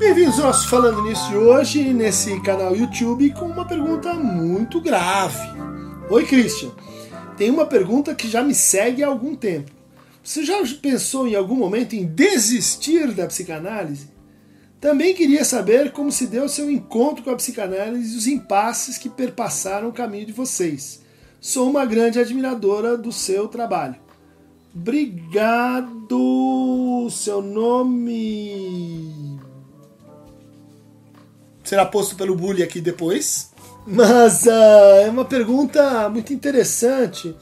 Bem-vindos ao nosso Falando Nisso hoje, nesse canal YouTube, com uma pergunta muito grave. Oi, Christian. Tem uma pergunta que já me segue há algum tempo. Você já pensou em algum momento em desistir da psicanálise? Também queria saber como se deu seu encontro com a psicanálise e os impasses que perpassaram o caminho de vocês. Sou uma grande admiradora do seu trabalho. Obrigado. Seu nome será posto pelo Bully aqui depois. Mas uh, é uma pergunta muito interessante,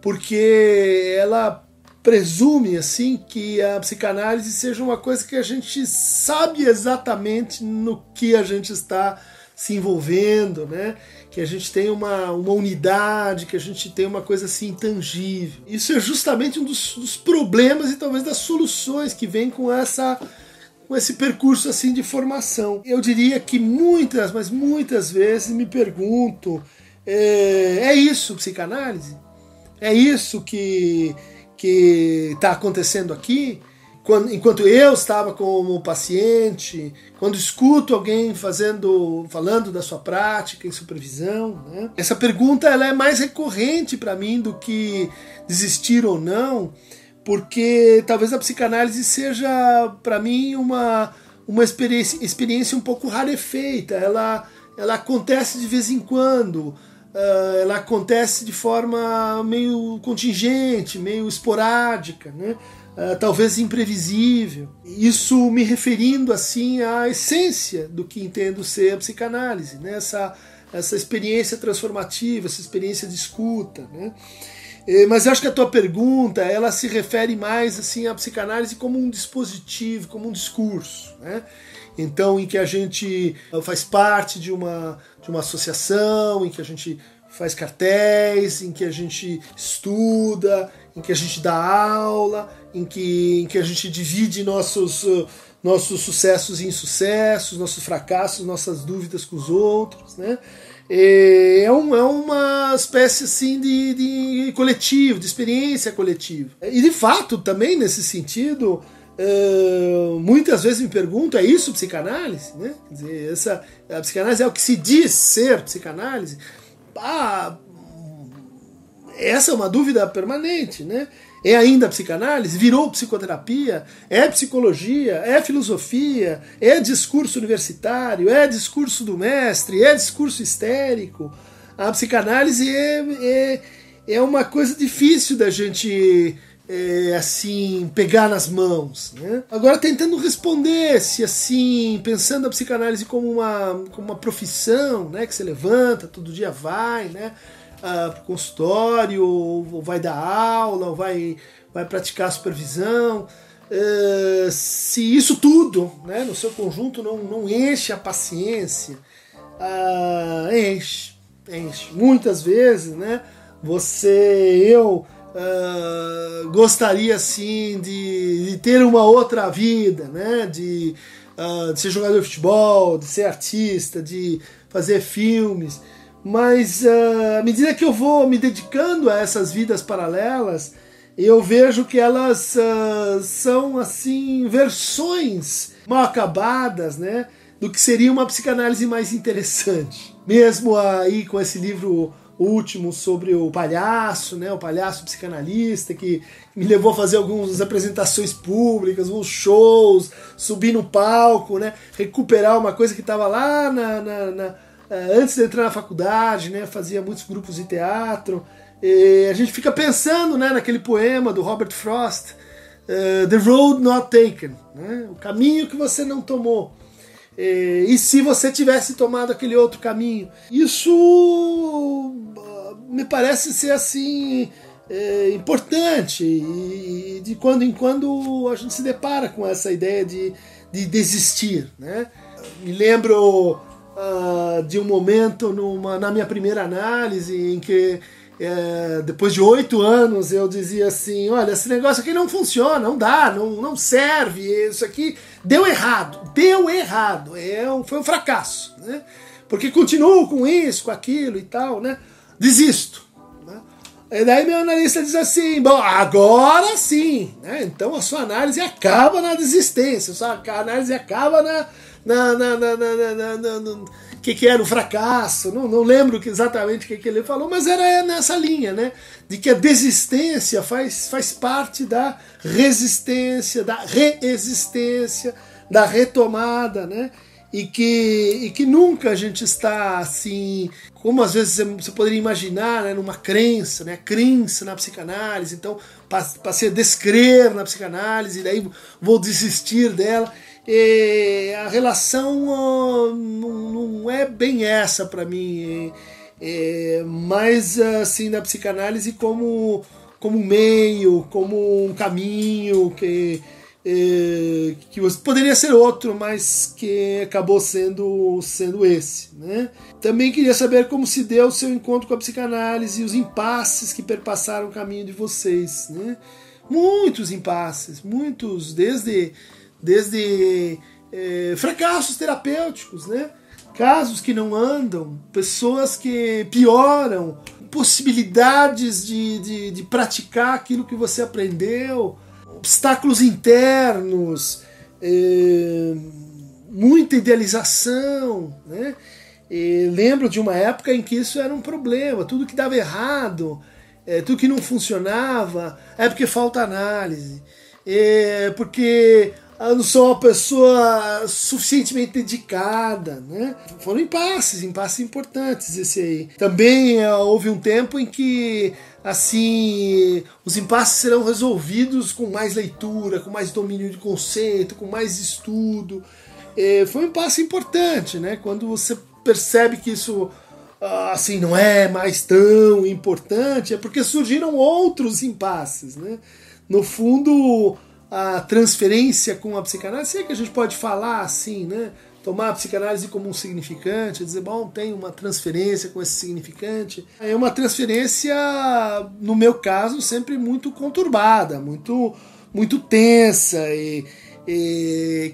porque ela presume assim que a psicanálise seja uma coisa que a gente sabe exatamente no que a gente está se envolvendo, né? Que a gente tem uma, uma unidade, que a gente tem uma coisa assim intangível. Isso é justamente um dos, dos problemas e talvez das soluções que vem com essa com esse percurso assim de formação. Eu diria que muitas, mas muitas vezes me pergunto: é, é isso psicanálise? É isso que que está acontecendo aqui? Quando, enquanto eu estava como paciente, quando escuto alguém fazendo, falando da sua prática em supervisão, né? essa pergunta ela é mais recorrente para mim do que desistir ou não, porque talvez a psicanálise seja para mim uma, uma experiência, experiência um pouco rarefeita. Ela, ela acontece de vez em quando. Uh, ela acontece de forma meio contingente, meio esporádica, né? Uh, talvez imprevisível. Isso me referindo assim à essência do que entendo ser a psicanálise, né? essa, essa experiência transformativa, essa experiência de escuta. Né? Mas eu acho que a tua pergunta ela se refere mais assim à psicanálise como um dispositivo, como um discurso, né? Então, em que a gente faz parte de uma, de uma associação, em que a gente faz cartéis, em que a gente estuda, em que a gente dá aula, em que, em que a gente divide nossos, nossos sucessos e insucessos, nossos fracassos, nossas dúvidas com os outros, né? É, um, é uma espécie assim de, de coletivo, de experiência coletiva. E de fato, também nesse sentido, Uh, muitas vezes me pergunto, é isso psicanálise? Né? Quer dizer, essa, a psicanálise é o que se diz ser psicanálise? Ah, essa é uma dúvida permanente, né? É ainda psicanálise? Virou psicoterapia? É psicologia? É filosofia? É discurso universitário? É discurso do mestre? É discurso histérico? A psicanálise é, é, é uma coisa difícil da gente é, assim pegar nas mãos. Né? Agora tentando responder se assim pensando a psicanálise como uma, como uma profissão, né, que você levanta todo dia vai, né, uh, pro consultório ou vai dar aula ou vai vai praticar supervisão. Uh, se isso tudo, né, no seu conjunto não, não enche a paciência, uh, enche, enche. Muitas vezes, né, você, eu uh, gostaria assim de, de, ter uma outra vida, né? De, uh, de, ser jogador de futebol, de ser artista, de fazer filmes. Mas uh, à medida que eu vou me dedicando a essas vidas paralelas, eu vejo que elas são assim versões mal acabadas, né? Do que seria uma psicanálise mais interessante. Mesmo aí com esse livro último sobre o palhaço, né, o palhaço psicanalista, que me levou a fazer algumas apresentações públicas, uns shows, subir no palco, né, recuperar uma coisa que estava lá na, na, na, eh, antes de entrar na faculdade, né, fazia muitos grupos de teatro. E a gente fica pensando né, naquele poema do Robert Frost, uh, The Road Not Taken, né, o caminho que você não tomou. É, e se você tivesse tomado aquele outro caminho? Isso ah, me parece ser assim é, importante e de quando em quando a gente se depara com essa ideia de, de desistir. Né? Me lembro uh, de um momento numa, na minha primeira análise em que é, depois de oito anos eu dizia assim, olha, esse negócio aqui não funciona, não dá, não, não serve, isso aqui deu errado, deu errado, é um, foi um fracasso, né? Porque continuo com isso, com aquilo e tal, né? Desisto. Né? E daí meu analista diz assim: bom, agora sim, né? Então a sua análise acaba na desistência, a sua análise acaba na. na, na, na, na, na, na, na que, que era o fracasso, não, não lembro exatamente o que, que ele falou, mas era nessa linha, né? De que a desistência faz, faz parte da resistência, da reexistência, da retomada, né? e que, e que nunca a gente está assim, como às vezes você poderia imaginar, né, numa crença, né, crença na psicanálise, então passei a descrer na psicanálise, e daí vou desistir dela. E a relação não, não é bem essa para mim, é, é mais assim da psicanálise como como meio, como um caminho que é, que poderia ser outro, mas que acabou sendo, sendo esse. Né? Também queria saber como se deu o seu encontro com a psicanálise e os impasses que perpassaram o caminho de vocês. Né? Muitos impasses, muitos, desde, desde é, fracassos terapêuticos, né? casos que não andam, pessoas que pioram, possibilidades de, de, de praticar aquilo que você aprendeu obstáculos internos, é, muita idealização, né? E lembro de uma época em que isso era um problema, tudo que dava errado, é, tudo que não funcionava, é porque falta análise, é porque eu não sou uma pessoa suficientemente dedicada, né? Foram impasses, impasses importantes esse aí. Também é, houve um tempo em que assim os impasses serão resolvidos com mais leitura, com mais domínio de conceito, com mais estudo. É, foi um impasse importante, né? Quando você percebe que isso ah, assim não é mais tão importante, é porque surgiram outros impasses, né? No fundo, a transferência com a psicanálise, sei que a gente pode falar assim, né? Tomar a psicanálise como um significante, dizer, bom, tem uma transferência com esse significante. É uma transferência, no meu caso, sempre muito conturbada, muito, muito tensa e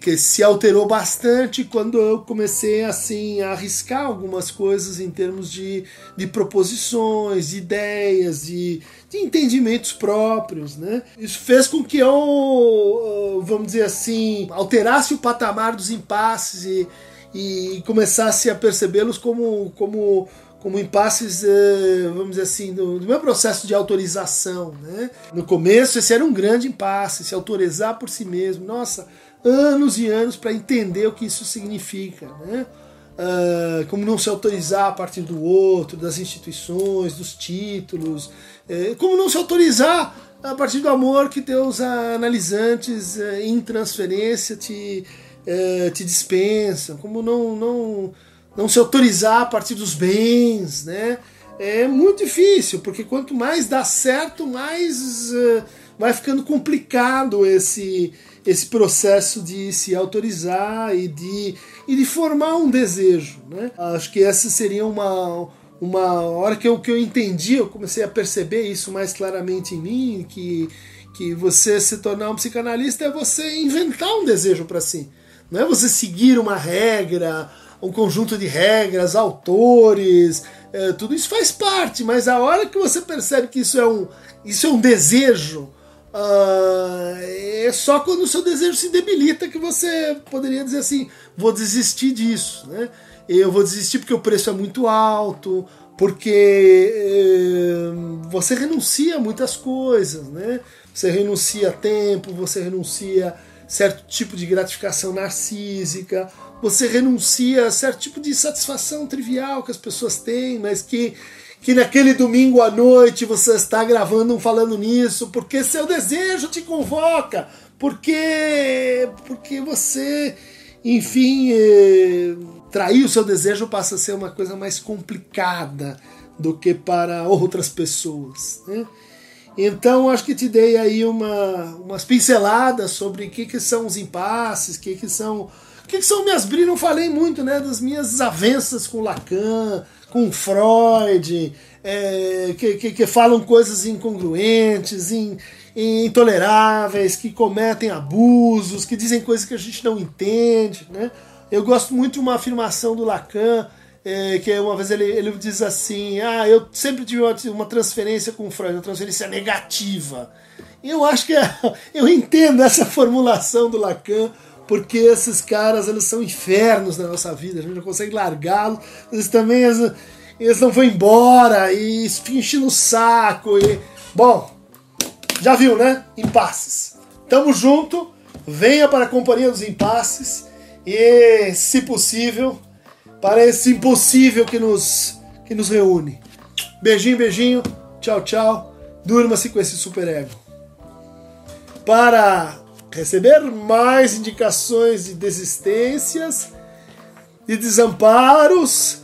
que se alterou bastante quando eu comecei assim a arriscar algumas coisas em termos de, de proposições, de ideias, de, de entendimentos próprios, né? Isso fez com que eu, vamos dizer assim, alterasse o patamar dos impasses e, e começasse a percebê-los como, como como impasses, eh, vamos dizer assim, do, meu processo de autorização. Né? No começo, esse era um grande impasse, se autorizar por si mesmo. Nossa, anos e anos para entender o que isso significa. Né? Uh, como não se autorizar a partir do outro, das instituições, dos títulos, uh, como não se autorizar a partir do amor que teus analisantes uh, em transferência te, eh, te dispensam, como não, não não se autorizar a partir dos bens, né? É muito difícil, porque quanto mais dá certo, mais uh, vai ficando complicado esse, esse processo de se autorizar e de, e de formar um desejo. Né? Acho que essa seria uma, uma hora que eu, que eu entendi, eu comecei a perceber isso mais claramente em mim, que, que você se tornar um psicanalista é você inventar um desejo para si. Não é você seguir uma regra um conjunto de regras, autores, é, tudo isso faz parte, mas a hora que você percebe que isso é um, isso é um desejo, uh, é só quando o seu desejo se debilita que você poderia dizer assim: vou desistir disso, né? Eu vou desistir porque o preço é muito alto, porque é, você renuncia a muitas coisas, né? Você renuncia a tempo, você renuncia certo tipo de gratificação narcísica, você renuncia a certo tipo de satisfação trivial que as pessoas têm, mas que, que naquele domingo à noite você está gravando um falando nisso, porque seu desejo te convoca, porque, porque você, enfim, eh, trair o seu desejo passa a ser uma coisa mais complicada do que para outras pessoas. Né? Então, acho que te dei aí uma, umas pinceladas sobre o que, que são os impasses, o que, que são que, que são minhas brigas? Não falei muito, né? Das minhas desavenças com Lacan, com Freud, é, que, que, que, falam coisas incongruentes, in, intoleráveis, que cometem abusos, que dizem coisas que a gente não entende, né? Eu gosto muito de uma afirmação do Lacan é, que uma vez ele, ele diz assim: Ah, eu sempre tive uma, uma transferência com Freud, uma transferência negativa. Eu acho que é, eu entendo essa formulação do Lacan, porque esses caras eles são infernos na nossa vida, a gente não consegue largá-los, eles também eles, eles não vão embora e ficam enchendo o saco. E, bom, já viu, né? Impasses. Tamo junto, venha para a companhia dos impasses e, se possível, para esse impossível que nos, que nos reúne. Beijinho, beijinho. Tchau, tchau. Durma-se com esse superego. Para receber mais indicações de desistências, de desamparos,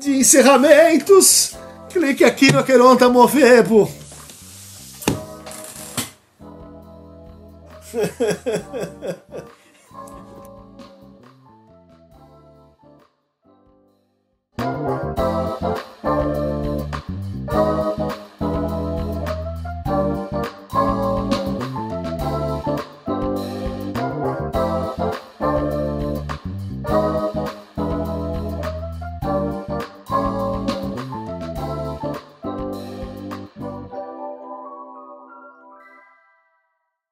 de encerramentos, clique aqui no Aqueronta Movebo.